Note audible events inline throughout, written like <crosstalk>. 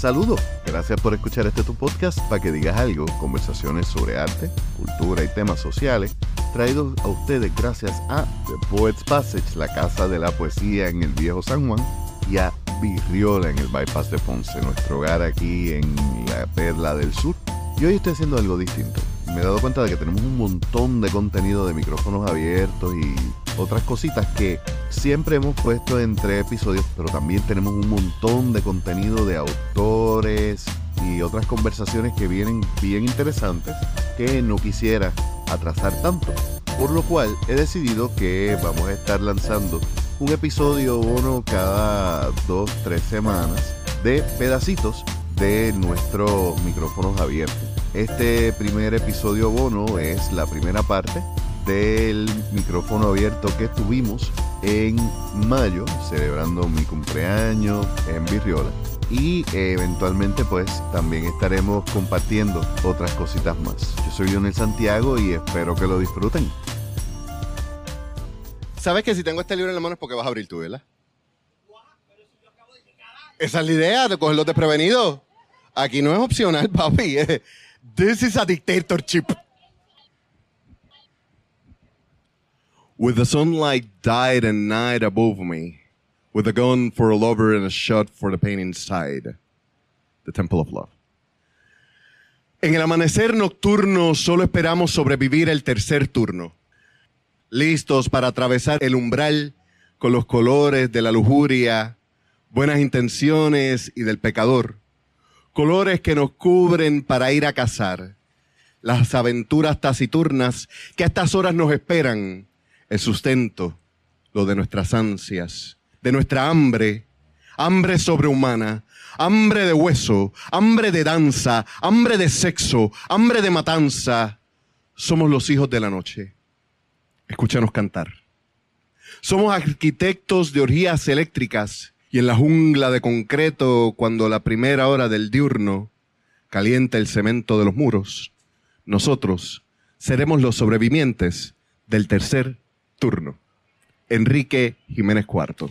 Saludos, gracias por escuchar este tu podcast para que digas algo, conversaciones sobre arte, cultura y temas sociales, traídos a ustedes gracias a The Poets Passage, la casa de la poesía en el viejo San Juan, y a Virriola en el Bypass de Ponce, nuestro hogar aquí en la Perla del Sur. Y hoy estoy haciendo algo distinto. Me he dado cuenta de que tenemos un montón de contenido de micrófonos abiertos y otras cositas que siempre hemos puesto en tres episodios, pero también tenemos un montón de contenido de autores y otras conversaciones que vienen bien interesantes que no quisiera atrasar tanto. Por lo cual he decidido que vamos a estar lanzando un episodio uno cada dos, tres semanas de pedacitos de nuestros micrófonos abiertos. Este primer episodio bono es la primera parte del micrófono abierto que tuvimos en mayo, celebrando mi cumpleaños en Virriola. Y eventualmente pues también estaremos compartiendo otras cositas más. Yo soy Lionel Santiago y espero que lo disfruten. Sabes que si tengo este libro en la mano es porque vas a abrir tú, ¿verdad? Esa es la idea, de cogerlos desprevenidos. Aquí no es opcional, <laughs> papi. This is a dictatorship. With the sunlight died and night above me, with a gun for a lover and a shot for the pain inside, the temple of love. En el amanecer nocturno solo esperamos sobrevivir el tercer turno, listos para atravesar el umbral con los colores de la lujuria, buenas intenciones y del pecador, colores que nos cubren para ir a cazar, las aventuras taciturnas que a estas horas nos esperan, el sustento, lo de nuestras ansias, de nuestra hambre, hambre sobrehumana, hambre de hueso, hambre de danza, hambre de sexo, hambre de matanza. Somos los hijos de la noche. Escúchanos cantar. Somos arquitectos de orgías eléctricas y en la jungla de concreto, cuando la primera hora del diurno calienta el cemento de los muros, nosotros seremos los sobrevivientes del tercer turno. Enrique Jiménez Cuarto.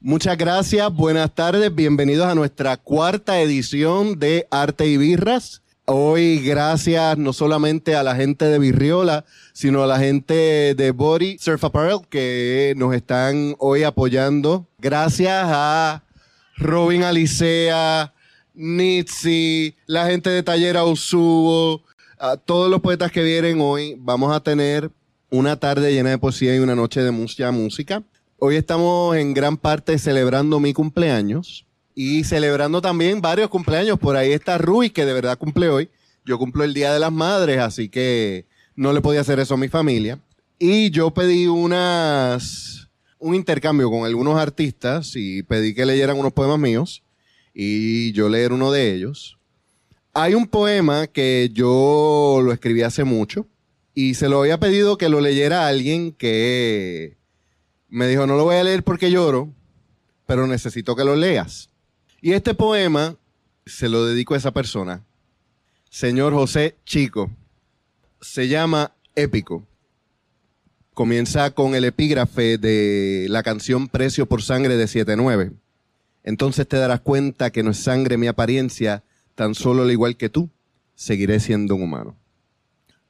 Muchas gracias, buenas tardes, bienvenidos a nuestra cuarta edición de Arte y Birras. Hoy gracias no solamente a la gente de Virriola, sino a la gente de Body Surf Apparel que nos están hoy apoyando. Gracias a Robin Alicea, Nitsi, la gente de Taller Ausubo, a todos los poetas que vienen hoy. Vamos a tener una tarde llena de poesía y una noche de mucha música. Hoy estamos en gran parte celebrando mi cumpleaños y celebrando también varios cumpleaños. Por ahí está Rui, que de verdad cumple hoy. Yo cumplo el Día de las Madres, así que no le podía hacer eso a mi familia. Y yo pedí unas, un intercambio con algunos artistas y pedí que leyeran unos poemas míos y yo leer uno de ellos. Hay un poema que yo lo escribí hace mucho y se lo había pedido que lo leyera a alguien que me dijo, no lo voy a leer porque lloro, pero necesito que lo leas. Y este poema se lo dedico a esa persona, señor José Chico. Se llama Épico. Comienza con el epígrafe de la canción Precio por Sangre de 7-9. Entonces te darás cuenta que no es sangre mi apariencia, tan solo al igual que tú, seguiré siendo un humano.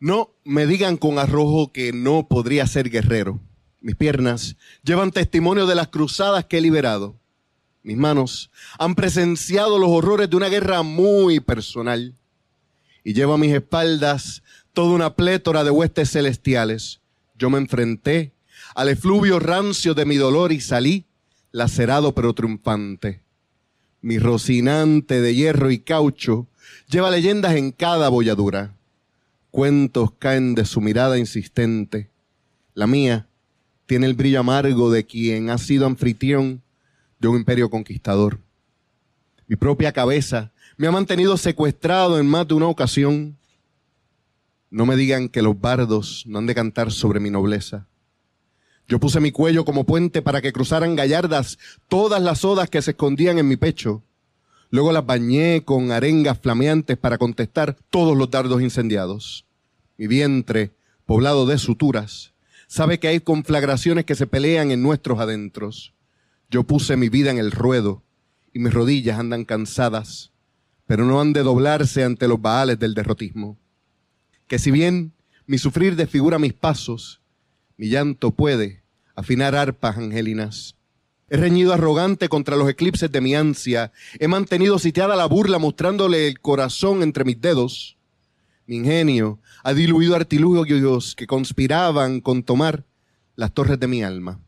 No me digan con arrojo que no podría ser guerrero. Mis piernas llevan testimonio de las cruzadas que he liberado. Mis manos han presenciado los horrores de una guerra muy personal. Y llevo a mis espaldas toda una plétora de huestes celestiales. Yo me enfrenté al efluvio rancio de mi dolor y salí lacerado pero triunfante. Mi rocinante de hierro y caucho lleva leyendas en cada bolladura Cuentos caen de su mirada insistente. La mía tiene el brillo amargo de quien ha sido anfitrión de un imperio conquistador. Mi propia cabeza me ha mantenido secuestrado en más de una ocasión. No me digan que los bardos no han de cantar sobre mi nobleza. Yo puse mi cuello como puente para que cruzaran gallardas todas las odas que se escondían en mi pecho. Luego las bañé con arengas flameantes para contestar todos los dardos incendiados. Mi vientre, poblado de suturas, sabe que hay conflagraciones que se pelean en nuestros adentros. Yo puse mi vida en el ruedo y mis rodillas andan cansadas, pero no han de doblarse ante los baales del derrotismo. Que si bien mi sufrir desfigura mis pasos, mi llanto puede afinar arpas angelinas. He reñido arrogante contra los eclipses de mi ansia. He mantenido sitiada la burla mostrándole el corazón entre mis dedos. Mi ingenio ha diluido artilugios que conspiraban con tomar las torres de mi alma.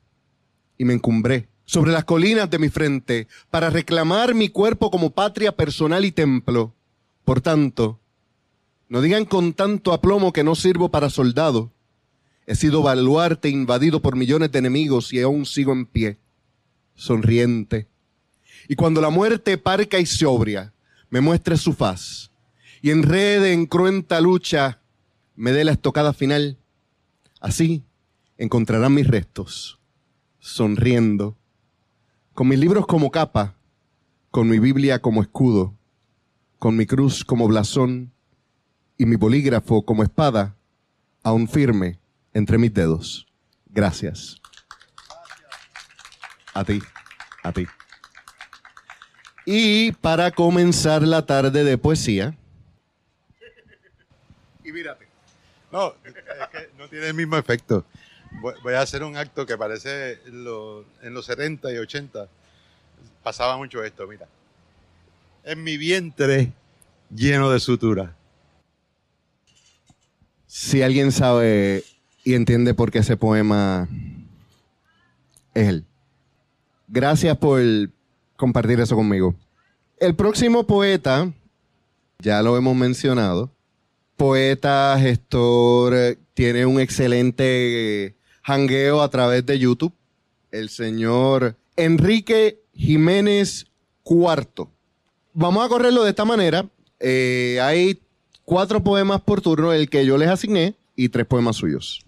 Y me encumbré sobre las colinas de mi frente para reclamar mi cuerpo como patria personal y templo. Por tanto, no digan con tanto aplomo que no sirvo para soldado. He sido baluarte invadido por millones de enemigos y aún sigo en pie sonriente. Y cuando la muerte parca y sobria me muestre su faz y enrede en cruenta lucha me dé la estocada final, así encontrarán mis restos, sonriendo, con mis libros como capa, con mi Biblia como escudo, con mi cruz como blasón y mi bolígrafo como espada, aún firme entre mis dedos. Gracias. A ti, a ti. Y para comenzar la tarde de poesía. Y mírate. No, es que no tiene el mismo efecto. Voy, a hacer un acto que parece lo- en los 70 y 80. Pasaba mucho esto, mira. En mi vientre lleno de sutura. Si alguien sabe y entiende por qué ese poema es él. Gracias por compartir eso conmigo. El próximo poeta, ya lo hemos mencionado, poeta, gestor, tiene un excelente jangueo a través de YouTube, el señor Enrique Jiménez Cuarto. Vamos a correrlo de esta manera. Eh, hay cuatro poemas por turno, el que yo les asigné, y tres poemas suyos.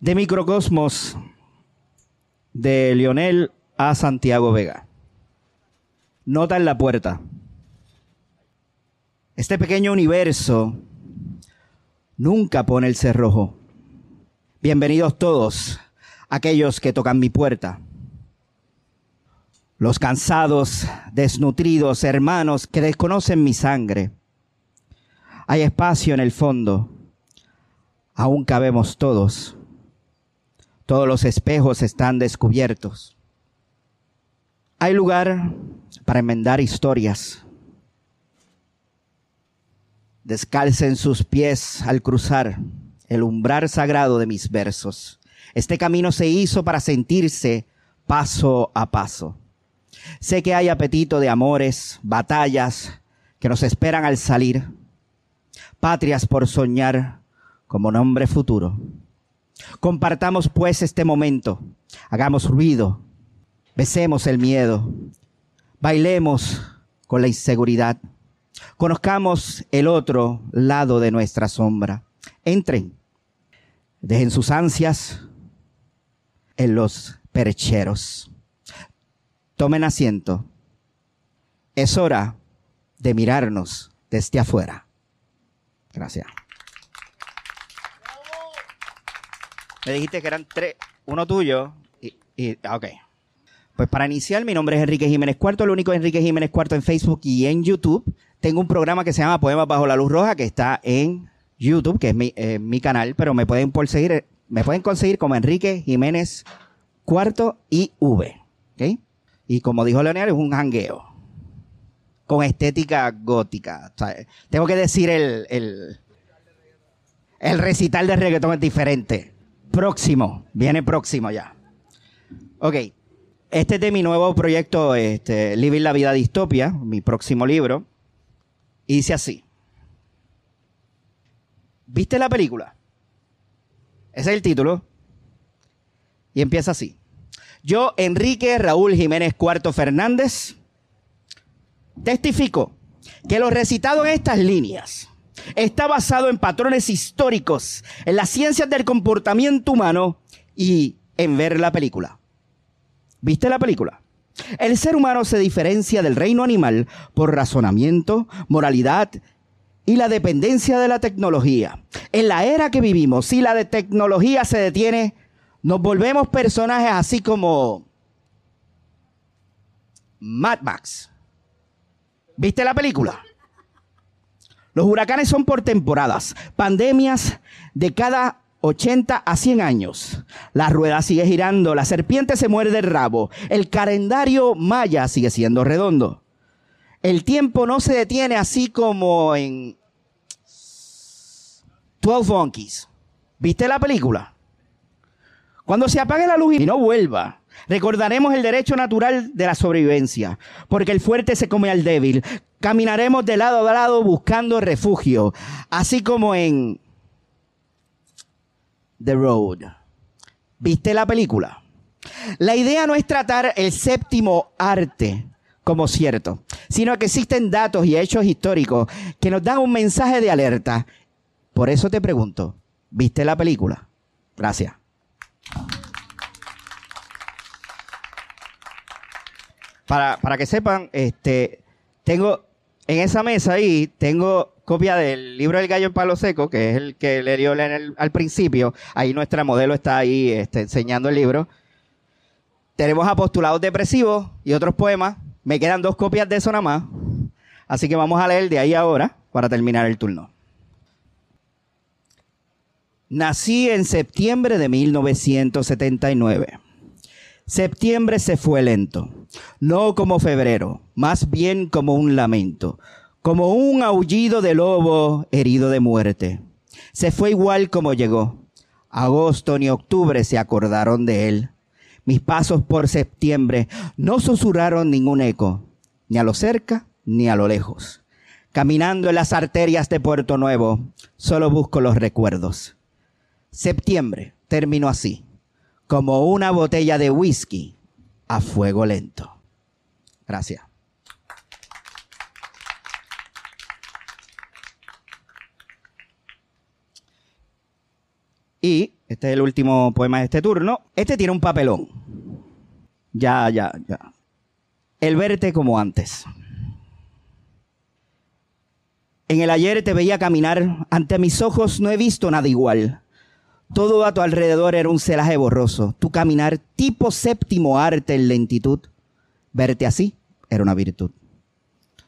De Microcosmos, de Lionel a Santiago Vega. Nota en la puerta. Este pequeño universo nunca pone el cerrojo. Bienvenidos todos, aquellos que tocan mi puerta. Los cansados, desnutridos, hermanos que desconocen mi sangre. Hay espacio en el fondo. Aún cabemos todos. Todos los espejos están descubiertos. Hay lugar para enmendar historias. Descalcen sus pies al cruzar el umbral sagrado de mis versos. Este camino se hizo para sentirse paso a paso. Sé que hay apetito de amores, batallas que nos esperan al salir, patrias por soñar como nombre futuro. Compartamos pues este momento, hagamos ruido, besemos el miedo, bailemos con la inseguridad, conozcamos el otro lado de nuestra sombra. Entren, dejen sus ansias en los percheros. Tomen asiento. Es hora de mirarnos desde afuera. Gracias. Me dijiste que eran tres, uno tuyo y, y ah, ok. Pues para iniciar, mi nombre es Enrique Jiménez Cuarto, el único Enrique Jiménez Cuarto en Facebook y en YouTube. Tengo un programa que se llama Poemas Bajo la Luz Roja, que está en YouTube, que es mi, eh, mi canal, pero me pueden seguir, me pueden conseguir como Enrique Jiménez Cuarto y V. ¿ok? Y como dijo Leonel, es un jangueo. Con estética gótica. Tengo que decir el, el, el recital de reggaetón es diferente. Próximo, viene próximo ya. Ok, este es de mi nuevo proyecto, este, Living la Vida Distopia, mi próximo libro. Y dice así. ¿Viste la película? Ese es el título. Y empieza así. Yo, Enrique Raúl Jiménez Cuarto Fernández, testifico que lo recitado en estas líneas está basado en patrones históricos, en las ciencias del comportamiento humano y en ver la película. ¿Viste la película? El ser humano se diferencia del reino animal por razonamiento, moralidad y la dependencia de la tecnología. En la era que vivimos, si la de tecnología se detiene, nos volvemos personajes así como Mad Max, ¿Viste la película? Los huracanes son por temporadas, pandemias de cada 80 a 100 años. La rueda sigue girando, la serpiente se muerde el rabo, el calendario maya sigue siendo redondo. El tiempo no se detiene así como en 12 Monkeys. ¿Viste la película? Cuando se apague la luz y no vuelva, recordaremos el derecho natural de la sobrevivencia, porque el fuerte se come al débil. Caminaremos de lado a lado buscando refugio, así como en The Road. ¿Viste la película? La idea no es tratar el séptimo arte como cierto, sino que existen datos y hechos históricos que nos dan un mensaje de alerta. Por eso te pregunto, ¿viste la película? Gracias. Para, para que sepan, este, tengo en esa mesa ahí, tengo copia del libro del gallo en palo seco, que es el que le dio al principio. Ahí nuestra modelo está ahí este, enseñando el libro. Tenemos apostulados depresivos y otros poemas. Me quedan dos copias de eso nada más. Así que vamos a leer de ahí ahora para terminar el turno. Nací en septiembre de 1979. Septiembre se fue lento, no como febrero, más bien como un lamento como un aullido de lobo herido de muerte. Se fue igual como llegó. Agosto ni octubre se acordaron de él. Mis pasos por septiembre no susurraron ningún eco, ni a lo cerca ni a lo lejos. Caminando en las arterias de Puerto Nuevo, solo busco los recuerdos. Septiembre terminó así, como una botella de whisky a fuego lento. Gracias. Y este es el último poema de este turno. Este tiene un papelón. Ya, ya, ya. El verte como antes. En el ayer te veía caminar, ante mis ojos no he visto nada igual. Todo a tu alrededor era un celaje borroso, tu caminar tipo séptimo arte en lentitud. Verte así era una virtud.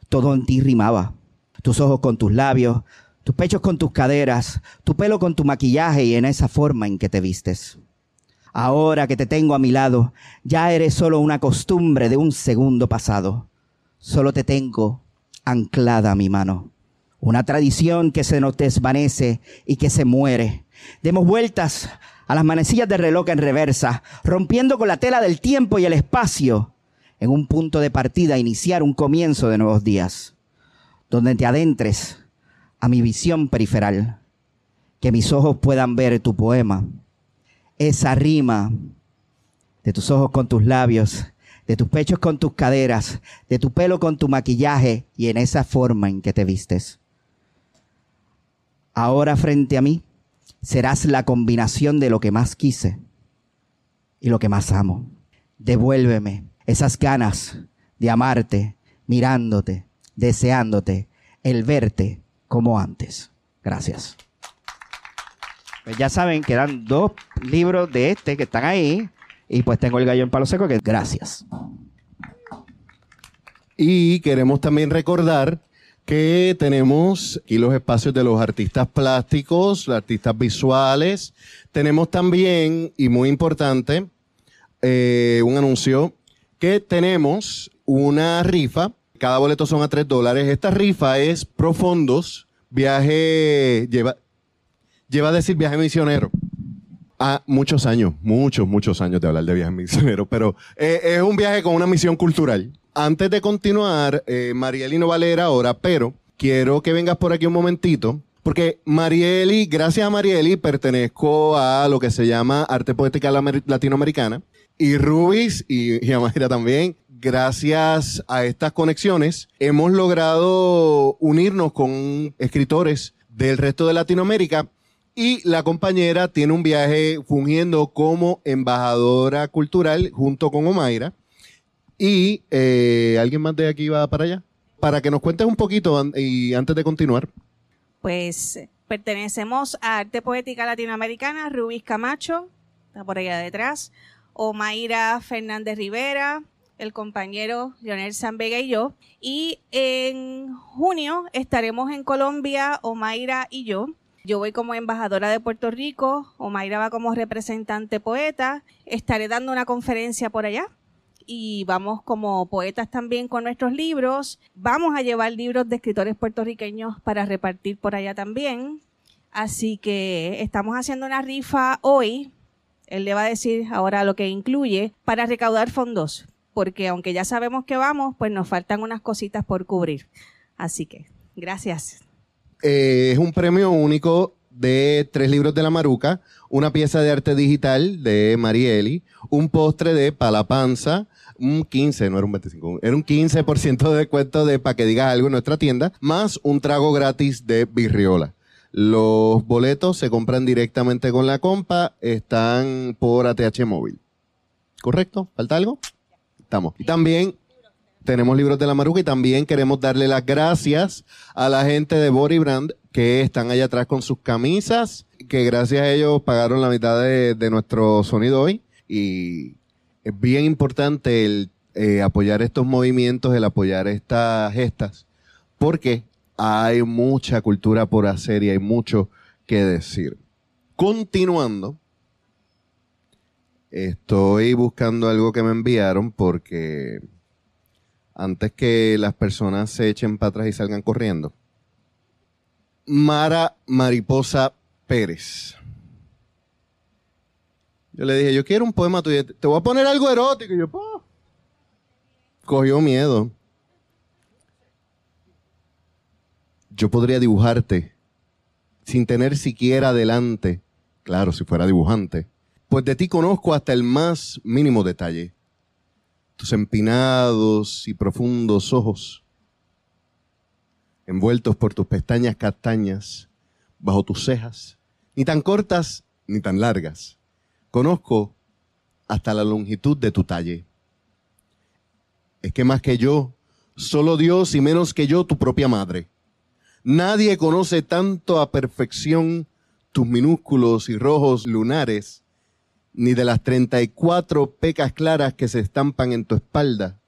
Todo en ti rimaba, tus ojos con tus labios, tus pechos con tus caderas, tu pelo con tu maquillaje y en esa forma en que te vistes. Ahora que te tengo a mi lado, ya eres solo una costumbre de un segundo pasado. Solo te tengo anclada a mi mano. Una tradición que se nos desvanece y que se muere. Demos vueltas a las manecillas del reloj en reversa, rompiendo con la tela del tiempo y el espacio, en un punto de partida, iniciar un comienzo de nuevos días, donde te adentres a mi visión periferal, que mis ojos puedan ver tu poema, esa rima de tus ojos con tus labios, de tus pechos con tus caderas, de tu pelo con tu maquillaje y en esa forma en que te vistes. Ahora frente a mí serás la combinación de lo que más quise y lo que más amo. Devuélveme esas ganas de amarte, mirándote, deseándote, el verte como antes. Gracias. Pues ya saben que eran dos libros de este que están ahí. Y pues tengo el gallo en palo seco que gracias. Y queremos también recordar que tenemos aquí los espacios de los artistas plásticos, artistas visuales. Tenemos también, y muy importante, eh, un anuncio, que tenemos una rifa cada boleto son a 3 dólares. Esta rifa es profundos, viaje, lleva, lleva a decir viaje misionero. A muchos años, muchos, muchos años de hablar de viaje misionero, pero eh, es un viaje con una misión cultural. Antes de continuar, eh, Marieli no va a leer ahora, pero quiero que vengas por aquí un momentito, porque Marieli, gracias a Marieli, pertenezco a lo que se llama Arte Poética Latinoamericana, y Rubis y, y Amaya también gracias a estas conexiones, hemos logrado unirnos con escritores del resto de Latinoamérica y la compañera tiene un viaje fungiendo como embajadora cultural junto con Omaira. Y eh, alguien más de aquí va para allá. Para que nos cuentes un poquito y antes de continuar. Pues pertenecemos a Arte Poética Latinoamericana, Rubis Camacho, está por allá detrás, Omaira Fernández Rivera, el compañero Leonel San Vega y yo. Y en junio estaremos en Colombia, Omaira y yo. Yo voy como embajadora de Puerto Rico, Omaira va como representante poeta. Estaré dando una conferencia por allá y vamos como poetas también con nuestros libros. Vamos a llevar libros de escritores puertorriqueños para repartir por allá también. Así que estamos haciendo una rifa hoy. Él le va a decir ahora lo que incluye para recaudar fondos, porque aunque ya sabemos que vamos, pues nos faltan unas cositas por cubrir. Así que, gracias. Eh, es un premio único de tres libros de la Maruca, una pieza de arte digital de Marieli, un postre de Palapanza, un 15, no era un 25, era un 15% de descuento de para que digas algo en nuestra tienda, más un trago gratis de Virriola. Los boletos se compran directamente con la compa, están por ATH móvil. ¿Correcto? ¿Falta algo? Y también tenemos libros de la Maruca y también queremos darle las gracias a la gente de Body Brand que están allá atrás con sus camisas, que gracias a ellos pagaron la mitad de, nuestro sonido hoy. Y es bien importante el eh, apoyar estos movimientos, el apoyar estas gestas, porque hay mucha cultura por hacer y hay mucho que decir. Continuando, estoy buscando algo que me enviaron porque antes que las personas se echen para atrás y salgan corriendo. Mara Mariposa Pérez. Yo le dije, yo quiero un poema tuyo. Te voy a poner algo erótico. Y yo, Cogió miedo. Yo podría dibujarte sin tener siquiera delante. Claro, si fuera dibujante. Pues de ti conozco hasta el más mínimo detalle tus empinados y profundos ojos, envueltos por tus pestañas castañas, bajo tus cejas, ni tan cortas ni tan largas. Conozco hasta la longitud de tu talle. Es que más que yo, solo Dios y menos que yo, tu propia madre. Nadie conoce tanto a perfección tus minúsculos y rojos lunares ni de las 34 pecas claras que se estampan en tu espalda,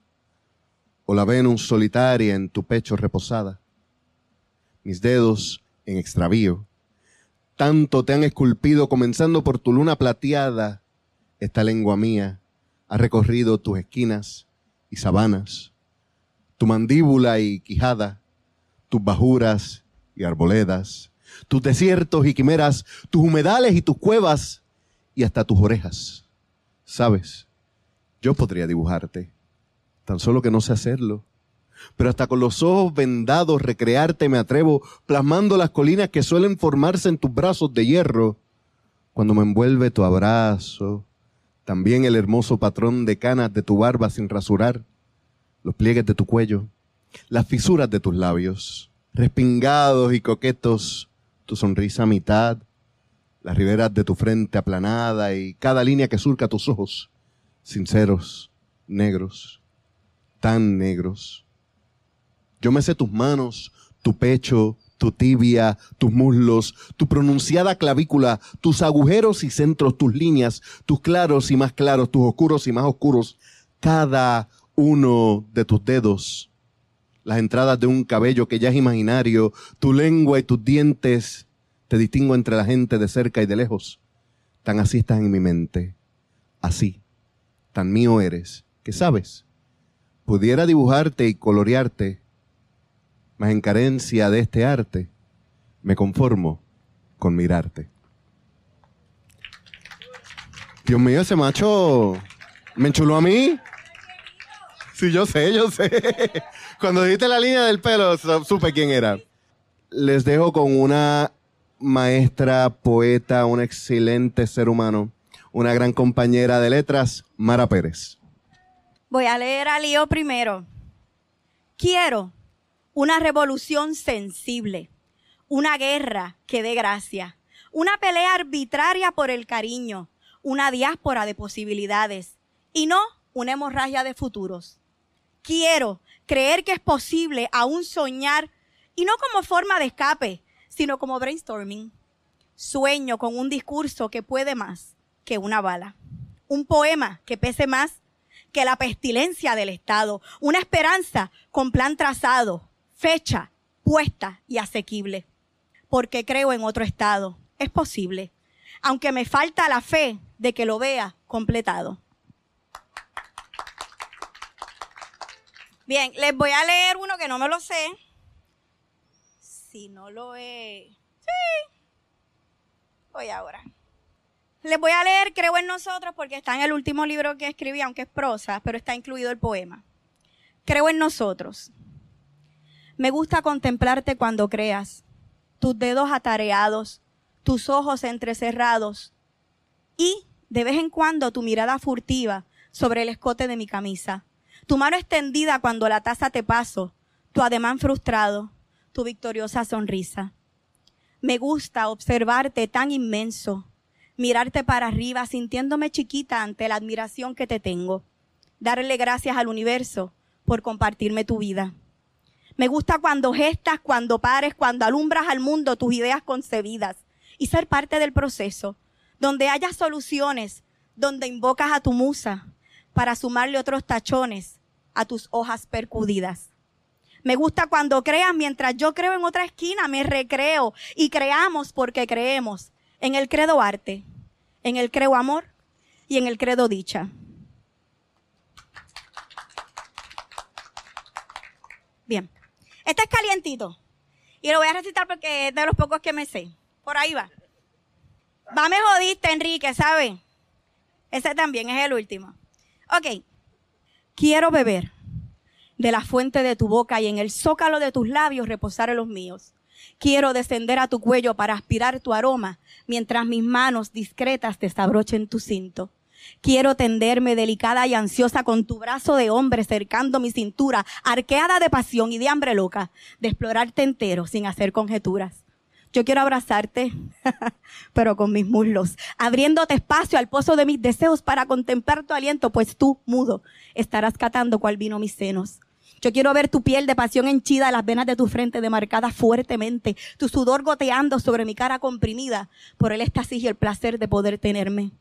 o la Venus solitaria en tu pecho reposada. Mis dedos en extravío, tanto te han esculpido comenzando por tu luna plateada, esta lengua mía ha recorrido tus esquinas y sabanas, tu mandíbula y quijada, tus bajuras y arboledas, tus desiertos y quimeras, tus humedales y tus cuevas, y hasta tus orejas. Sabes, yo podría dibujarte, tan solo que no sé hacerlo. Pero hasta con los ojos vendados recrearte me atrevo, plasmando las colinas que suelen formarse en tus brazos de hierro. Cuando me envuelve tu abrazo, también el hermoso patrón de canas de tu barba sin rasurar, los pliegues de tu cuello, las fisuras de tus labios, respingados y coquetos, tu sonrisa a mitad, las riberas de tu frente aplanada y cada línea que surca tus ojos, sinceros, negros, tan negros. Yo me sé tus manos, tu pecho, tu tibia, tus muslos, tu pronunciada clavícula, tus agujeros y centros, tus líneas, tus claros y más claros, tus oscuros y más oscuros, cada uno de tus dedos, las entradas de un cabello que ya es imaginario, tu lengua y tus dientes, te distingo entre la gente de cerca y de lejos. Tan así estás en mi mente. Así. Tan mío eres. Que sabes. Pudiera dibujarte y colorearte, mas en carencia de este arte, me conformo con mirarte. Dios mío, ese macho me enchuló a mí. Sí, yo sé, yo sé. Cuando dijiste la línea del pelo, supe quién era. Les dejo con una maestra, poeta, un excelente ser humano, una gran compañera de letras, Mara Pérez. Voy a leer a Lío primero. Quiero una revolución sensible, una guerra que dé gracia, una pelea arbitraria por el cariño, una diáspora de posibilidades y no una hemorragia de futuros. Quiero creer que es posible aún soñar y no como forma de escape, sino como brainstorming. Sueño con un discurso que puede más que una bala. Un poema que pese más que la pestilencia del Estado. Una esperanza con plan trazado, fecha puesta y asequible. Porque creo en otro Estado. Es posible. Aunque me falta la fe de que lo vea completado. Bien, les voy a leer uno que no me lo sé. Si no lo he... Sí. Voy ahora. Les voy a leer Creo en nosotros porque está en el último libro que escribí, aunque es prosa, pero está incluido el poema. Creo en nosotros. Me gusta contemplarte cuando creas, tus dedos atareados, tus ojos entrecerrados y, de vez en cuando, tu mirada furtiva sobre el escote de mi camisa tu mano extendida cuando la taza te paso, tu ademán frustrado, tu victoriosa sonrisa. Me gusta observarte tan inmenso, mirarte para arriba sintiéndome chiquita ante la admiración que te tengo, darle gracias al universo por compartirme tu vida. Me gusta cuando gestas, cuando pares, cuando alumbras al mundo tus ideas concebidas y ser parte del proceso, donde haya soluciones, donde invocas a tu musa para sumarle otros tachones a tus hojas percudidas. Me gusta cuando creas mientras yo creo en otra esquina, me recreo y creamos porque creemos en el credo arte, en el creo amor y en el credo dicha. Bien, este es calientito y lo voy a recitar porque es de los pocos que me sé. Por ahí va. Va, me jodiste, Enrique, ¿sabe? Ese también es el último. Ok. Quiero beber de la fuente de tu boca y en el zócalo de tus labios reposar en los míos. Quiero descender a tu cuello para aspirar tu aroma mientras mis manos discretas desabrochen tu cinto. Quiero tenderme delicada y ansiosa con tu brazo de hombre cercando mi cintura, arqueada de pasión y de hambre loca, de explorarte entero sin hacer conjeturas. Yo quiero abrazarte, <laughs> pero con mis muslos, abriéndote espacio al pozo de mis deseos para contemplar tu aliento, pues tú, mudo, estarás catando cual vino mis senos. Yo quiero ver tu piel de pasión henchida, las venas de tu frente demarcadas fuertemente, tu sudor goteando sobre mi cara comprimida por el éxtasis y el placer de poder tenerme.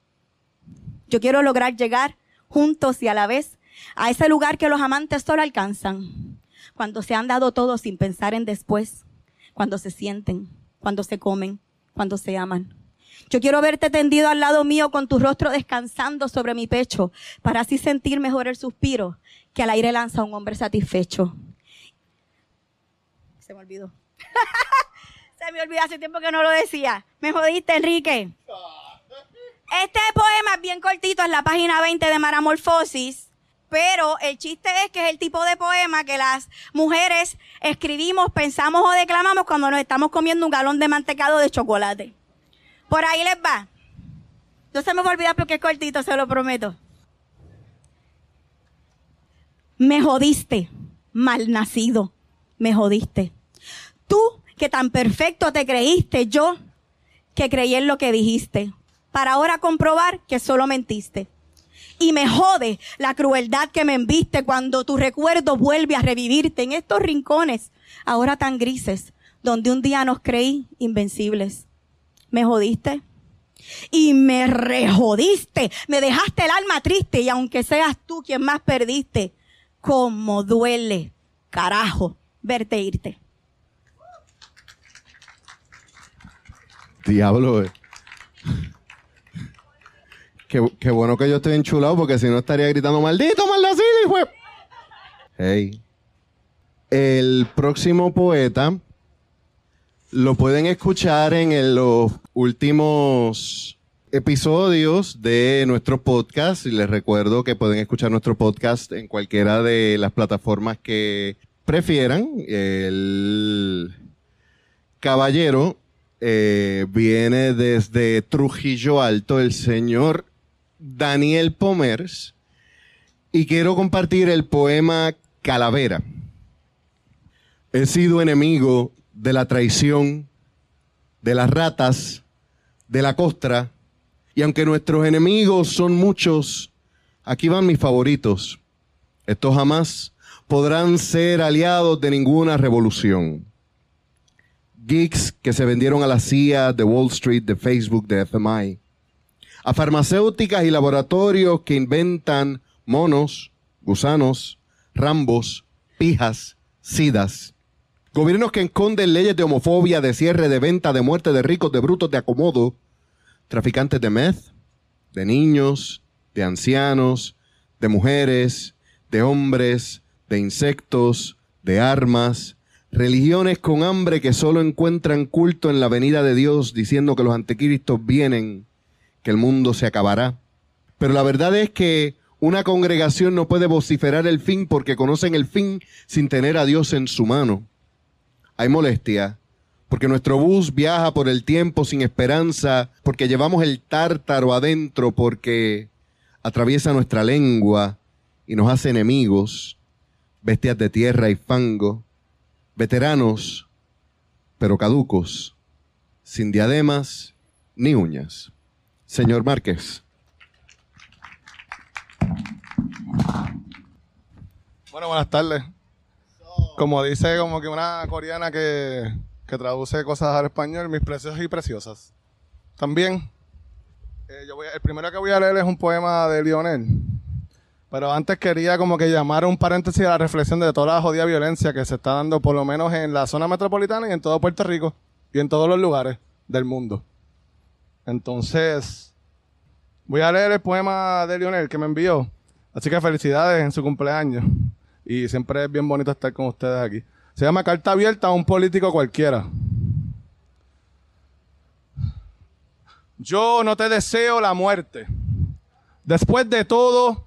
Yo quiero lograr llegar juntos y a la vez a ese lugar que los amantes solo alcanzan, cuando se han dado todo sin pensar en después, cuando se sienten cuando se comen, cuando se aman. Yo quiero verte tendido al lado mío con tu rostro descansando sobre mi pecho para así sentir mejor el suspiro que al aire lanza un hombre satisfecho. Se me olvidó. <laughs> Se me olvidó hace tiempo que no lo decía. Me jodiste, Enrique. Este poema es bien cortito, es la página 20 de Maramorfosis. Pero el chiste es que es el tipo de poema que las mujeres escribimos, pensamos o declamamos cuando nos estamos comiendo un galón de mantecado de chocolate. Por ahí les va. No se me va a olvidar porque es cortito, se lo prometo. Me jodiste, mal nacido, me jodiste. Tú que tan perfecto te creíste, yo que creí en lo que dijiste, para ahora comprobar que solo mentiste. Y me jode la crueldad que me enviste cuando tu recuerdo vuelve a revivirte en estos rincones, ahora tan grises, donde un día nos creí invencibles. Me jodiste. Y me rejodiste. Me dejaste el alma triste y aunque seas tú quien más perdiste, como duele, carajo, verte irte. Diablo, eh. Qué, bueno que yo estoy enchulado porque si no estaría gritando, maldito, maldito, hijo. Hey. El próximo poeta lo pueden escuchar en los últimos episodios de nuestro podcast y les recuerdo que pueden escuchar nuestro podcast en cualquiera de las plataformas que prefieran. El caballero eh, viene desde Trujillo Alto, el señor Daniel Pomers y quiero compartir el poema Calavera. He sido enemigo de la traición, de las ratas, de la costra, y aunque nuestros enemigos son muchos, aquí van mis favoritos. Estos jamás podrán ser aliados de ninguna revolución. Geeks que se vendieron a la CIA, de Wall Street, de Facebook, de FMI a farmacéuticas y laboratorios que inventan monos, gusanos, rambos, pijas, sidas. Gobiernos que esconden leyes de homofobia, de cierre, de venta, de muerte, de ricos, de brutos, de acomodo. Traficantes de meth, de niños, de ancianos, de mujeres, de hombres, de insectos, de armas. Religiones con hambre que solo encuentran culto en la venida de Dios diciendo que los anticristos vienen, que el mundo se acabará. Pero la verdad es que una congregación no puede vociferar el fin porque conocen el fin sin tener a Dios en su mano. Hay molestia, porque nuestro bus viaja por el tiempo sin esperanza, porque llevamos el tártaro adentro, porque atraviesa nuestra lengua y nos hace enemigos, bestias de tierra y fango, veteranos, pero caducos, sin diademas ni uñas. Señor Márquez. Bueno, buenas tardes. Como dice como que una coreana que, que traduce cosas al español, mis precios y preciosas. También, eh, yo voy a- el primero que voy a leer es un poema de Lionel. Pero antes quería como que llamar un paréntesis a la reflexión de toda la jodida violencia que se está dando por lo menos en la zona metropolitana y en todo Puerto Rico y en todos los lugares del mundo. Entonces, voy a leer el poema de Lionel que me envió. Así que felicidades en su cumpleaños. Y siempre es bien bonito estar con ustedes aquí. Se llama Carta Abierta a un político cualquiera. Yo no te deseo la muerte. Después de todo,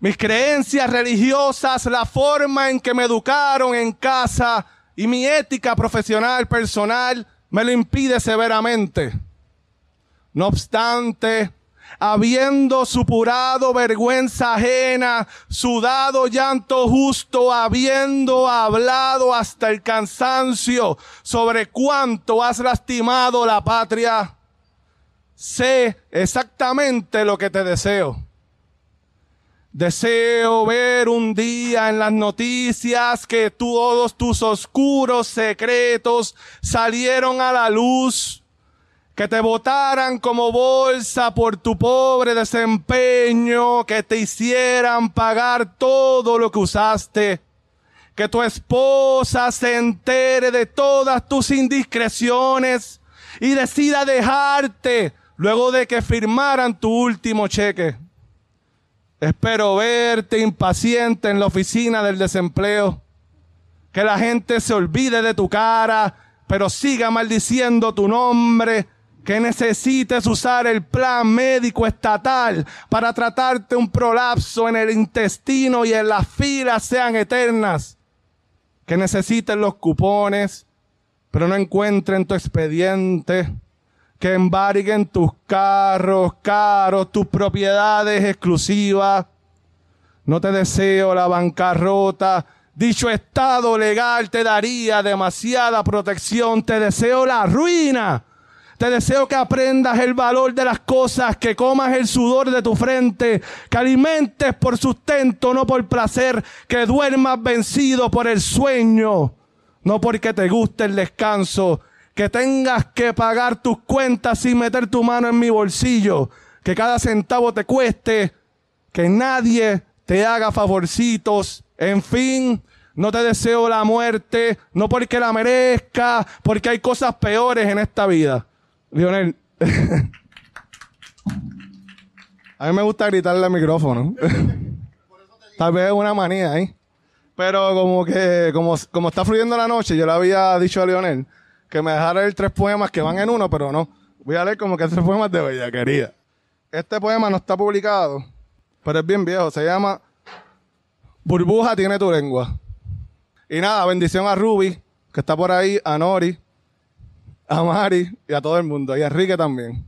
mis creencias religiosas, la forma en que me educaron en casa y mi ética profesional personal me lo impide severamente. No obstante, habiendo supurado vergüenza ajena, sudado llanto justo, habiendo hablado hasta el cansancio sobre cuánto has lastimado la patria, sé exactamente lo que te deseo. Deseo ver un día en las noticias que todos tus oscuros secretos salieron a la luz que te votaran como bolsa por tu pobre desempeño, que te hicieran pagar todo lo que usaste, que tu esposa se entere de todas tus indiscreciones y decida dejarte luego de que firmaran tu último cheque. Espero verte impaciente en la oficina del desempleo, que la gente se olvide de tu cara, pero siga maldiciendo tu nombre, que necesites usar el plan médico estatal para tratarte un prolapso en el intestino y en las filas sean eternas, que necesites los cupones, pero no encuentren tu expediente, que embarguen tus carros caros, tus propiedades exclusivas. No te deseo la bancarrota. Dicho estado legal te daría demasiada protección. Te deseo la ruina. Te deseo que aprendas el valor de las cosas, que comas el sudor de tu frente, que alimentes por sustento, no por placer, que duermas vencido por el sueño, no porque te guste el descanso, que tengas que pagar tus cuentas sin meter tu mano en mi bolsillo, que cada centavo te cueste, que nadie te haga favorcitos, en fin, no te deseo la muerte, no porque la merezca, porque hay cosas peores en esta vida. Lionel, <laughs> a mí me gusta gritarle al micrófono. <laughs> Tal vez es una manía ahí. Pero como que, como, como está fluyendo la noche, yo le había dicho a Lionel que me dejara leer tres poemas que van en uno, pero no. Voy a leer como que tres poemas de bellaquería. Este poema no está publicado, pero es bien viejo. Se llama Burbuja tiene tu lengua. Y nada, bendición a Ruby, que está por ahí, a Nori, a Mari y a todo el mundo, y a Enrique también.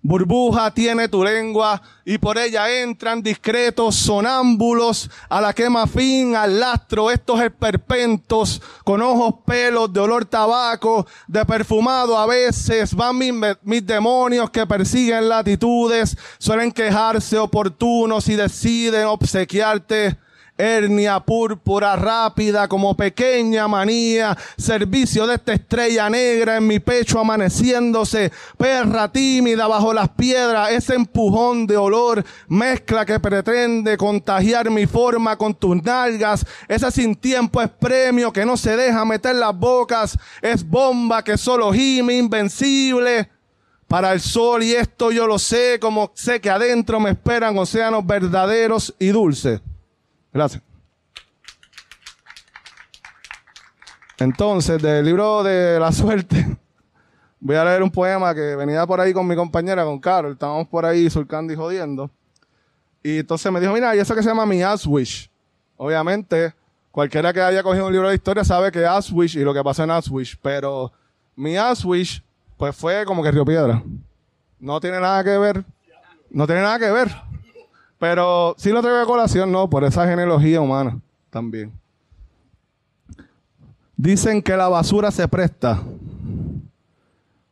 Burbuja tiene tu lengua y por ella entran discretos sonámbulos. A la quema fin, al lastro, estos esperpentos con ojos pelos de olor tabaco, de perfumado. A veces, van mis, mis demonios que persiguen latitudes, suelen quejarse oportunos y deciden obsequiarte hernia púrpura rápida como pequeña manía, servicio de esta estrella negra en mi pecho amaneciéndose, perra tímida bajo las piedras, ese empujón de olor, mezcla que pretende contagiar mi forma con tus nalgas, ese sin tiempo es premio que no se deja meter las bocas, es bomba que solo gime invencible para el sol y esto yo lo sé, como sé que adentro me esperan océanos verdaderos y dulces. Gracias. Entonces, del libro de la suerte, <laughs> voy a leer un poema que venía por ahí con mi compañera, con Carol. Estábamos por ahí surcando y jodiendo. Y entonces me dijo, mira, y eso que se llama mi Aswish. Obviamente, cualquiera que haya cogido un libro de historia sabe que Aswish y lo que pasó en Aswish. Pero mi Aswish, pues fue como que Río Piedra. No tiene nada que ver. No tiene nada que ver. Pero si lo traigo a colación, no, por esa genealogía humana también. Dicen que la basura se presta.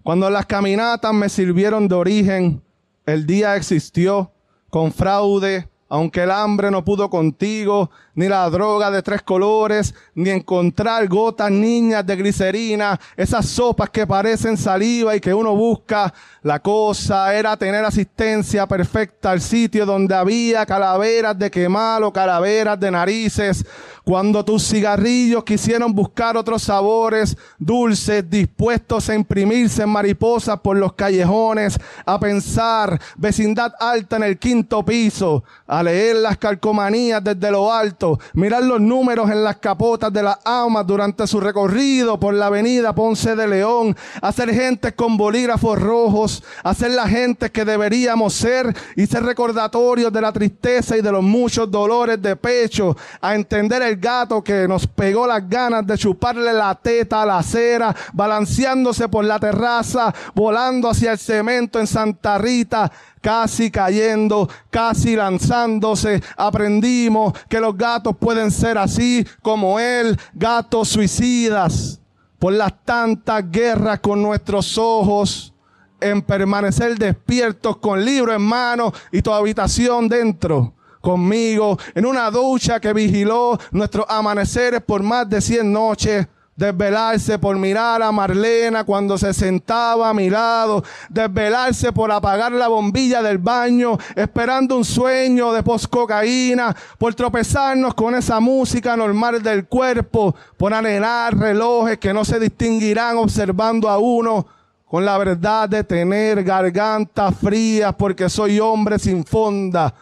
Cuando las caminatas me sirvieron de origen, el día existió con fraude, aunque el hambre no pudo contigo, ni la droga de tres colores, ni encontrar gotas niñas de glicerina, esas sopas que parecen saliva y que uno busca. La cosa era tener asistencia perfecta al sitio donde había calaveras de quemal o calaveras de narices. Cuando tus cigarrillos quisieron buscar otros sabores dulces, dispuestos a imprimirse en mariposas por los callejones, a pensar vecindad alta en el quinto piso, a leer las calcomanías desde lo alto, mirar los números en las capotas de las almas durante su recorrido por la avenida Ponce de León, hacer gente con bolígrafos rojos, hacer la gente que deberíamos ser y ser recordatorios de la tristeza y de los muchos dolores de pecho, a entender el gato que nos pegó las ganas de chuparle la teta a la acera, balanceándose por la terraza, volando hacia el cemento en Santa Rita, casi cayendo, casi lanzándose. Aprendimos que los gatos pueden ser así como él, gatos suicidas, por las tantas guerras con nuestros ojos en permanecer despiertos con libro en mano y tu habitación dentro conmigo, en una ducha que vigiló nuestros amaneceres por más de cien noches. Desvelarse por mirar a Marlena cuando se sentaba a mi lado. Desvelarse por apagar la bombilla del baño, esperando un sueño de poscocaína. Por tropezarnos con esa música normal del cuerpo. Por anhelar relojes que no se distinguirán observando a uno. Con la verdad de tener garganta fría porque soy hombre sin fonda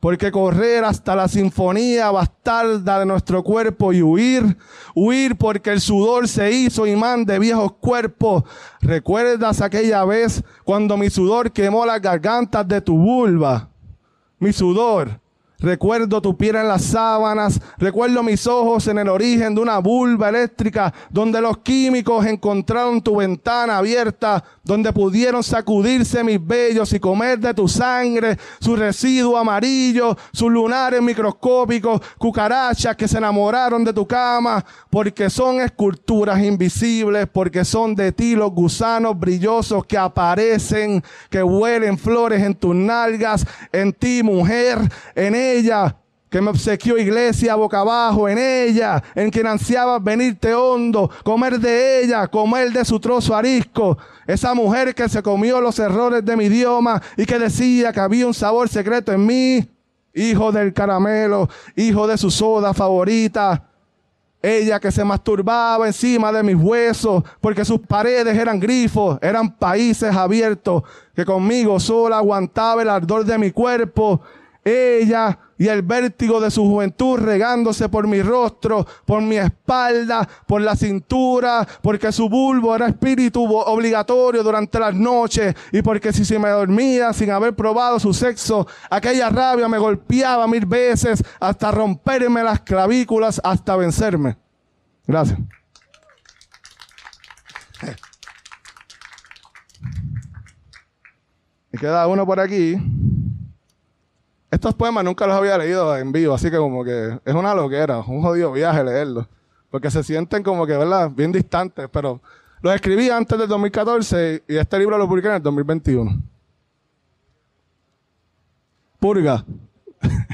porque correr hasta la sinfonía bastarda de nuestro cuerpo y huir, huir porque el sudor se hizo imán de viejos cuerpos. ¿Recuerdas aquella vez cuando mi sudor quemó las gargantas de tu vulva? Mi sudor Recuerdo tu piel en las sábanas, recuerdo mis ojos en el origen de una vulva eléctrica donde los químicos encontraron tu ventana abierta, donde pudieron sacudirse mis vellos y comer de tu sangre, su residuo amarillo, sus lunares microscópicos, cucarachas que se enamoraron de tu cama, porque son esculturas invisibles, porque son de ti los gusanos brillosos que aparecen, que huelen flores en tus nalgas, en ti mujer, en ella, que me obsequió iglesia boca abajo, en ella, en quien ansiaba venirte hondo, comer de ella, comer de su trozo arisco. Esa mujer que se comió los errores de mi idioma y que decía que había un sabor secreto en mí, hijo del caramelo, hijo de su soda favorita. Ella que se masturbaba encima de mis huesos porque sus paredes eran grifos, eran países abiertos, que conmigo sola aguantaba el ardor de mi cuerpo ella y el vértigo de su juventud regándose por mi rostro, por mi espalda, por la cintura, porque su bulbo era espíritu obligatorio durante las noches y porque si se me dormía sin haber probado su sexo, aquella rabia me golpeaba mil veces hasta romperme las clavículas, hasta vencerme. Gracias. <laughs> Y queda uno por aquí. Estos poemas nunca los había leído en vivo, así que como que es una loquera, un jodido viaje leerlos. Porque se sienten como que, ¿verdad? Bien distantes, pero los escribí antes del 2014 y este libro lo publiqué en el 2021. Purga. <laughs>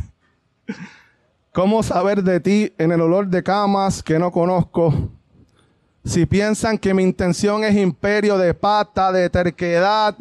¿Cómo saber de ti en el olor de camas que no conozco? Si piensan que mi intención es imperio de pata, de terquedad,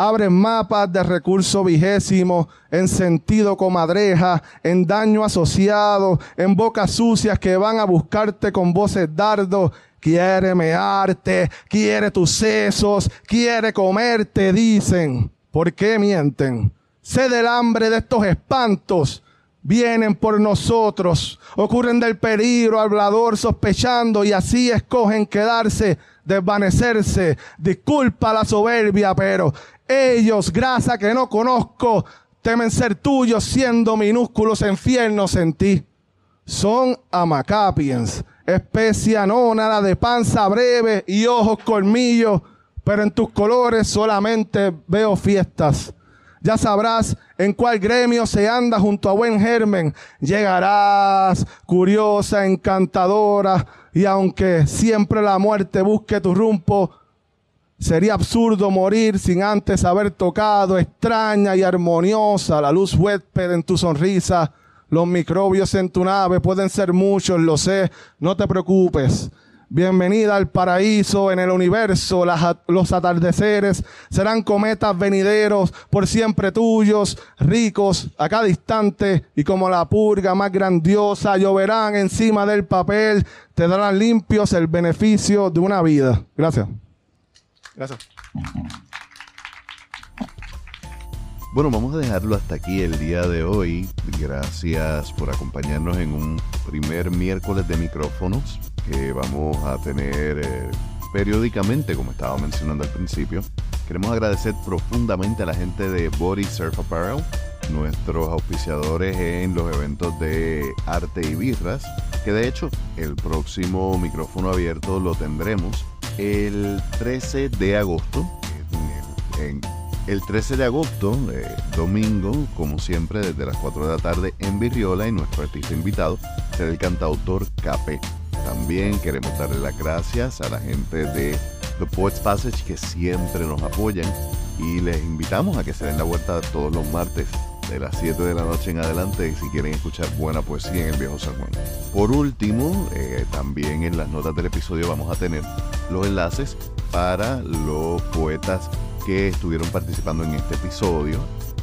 abren mapas de recurso vigésimo, en sentido comadreja, en daño asociado, en bocas sucias que van a buscarte con voces dardo. Quiere mearte, quiere tus sesos, quiere comerte, dicen. ¿Por qué mienten? Sé del hambre de estos espantos. Vienen por nosotros, ocurren del peligro, hablador sospechando y así escogen quedarse, desvanecerse. Disculpa la soberbia, pero ellos, grasa que no conozco, temen ser tuyos siendo minúsculos infiernos en ti. Son amacapiens, especie anónada de panza breve y ojos colmillos, pero en tus colores solamente veo fiestas. Ya sabrás en cuál gremio se anda junto a buen germen. Llegarás, curiosa, encantadora, y aunque siempre la muerte busque tu rumbo, Sería absurdo morir sin antes haber tocado extraña y armoniosa la luz huésped en tu sonrisa. Los microbios en tu nave pueden ser muchos, lo sé, no te preocupes. Bienvenida al paraíso en el universo. los atardeceres serán cometas venideros, por siempre tuyos, ricos a cada instante, y como la purga más grandiosa, lloverán encima del papel, te darán limpios el beneficio de una vida. Gracias. Gracias. Bueno, vamos a dejarlo hasta aquí el día de hoy. Gracias por acompañarnos en un primer miércoles de micrófonos que vamos a tener eh, periódicamente, como estaba mencionando al principio. Queremos agradecer profundamente a la gente de Body Surf Apparel, nuestros auspiciadores en los eventos de arte y birras, que de hecho el próximo micrófono abierto lo tendremos el 13 de agosto. el 13 de agosto, eh, domingo, como siempre, desde las 4 de la tarde en Virriola y nuestro artista invitado será el cantautor Capé. También queremos darle las gracias a la gente de The Poets Passage que siempre nos apoyan y les invitamos a que se den la vuelta todos los martes de las 7 de la noche en adelante si quieren escuchar buena poesía en el Viejo San Juan. Por último, eh, también en las notas del episodio vamos a tener los enlaces para los poetas que estuvieron participando en este episodio,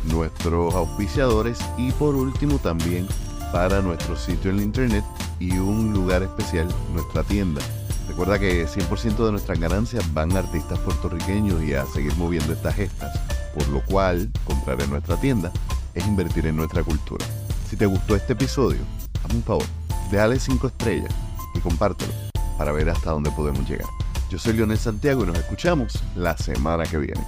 nuestros auspiciadores y por último también para nuestro sitio en internet y un lugar especial, nuestra tienda. Recuerda que 100% de nuestras ganancias van a artistas puertorriqueños y a seguir moviendo estas gestas, por lo cual comprar en nuestra tienda es invertir en nuestra cultura. Si te gustó este episodio, hazme un favor, déjale 5 estrellas y compártelo para ver hasta dónde podemos llegar. Yo soy Leonel Santiago y nos escuchamos la semana que viene.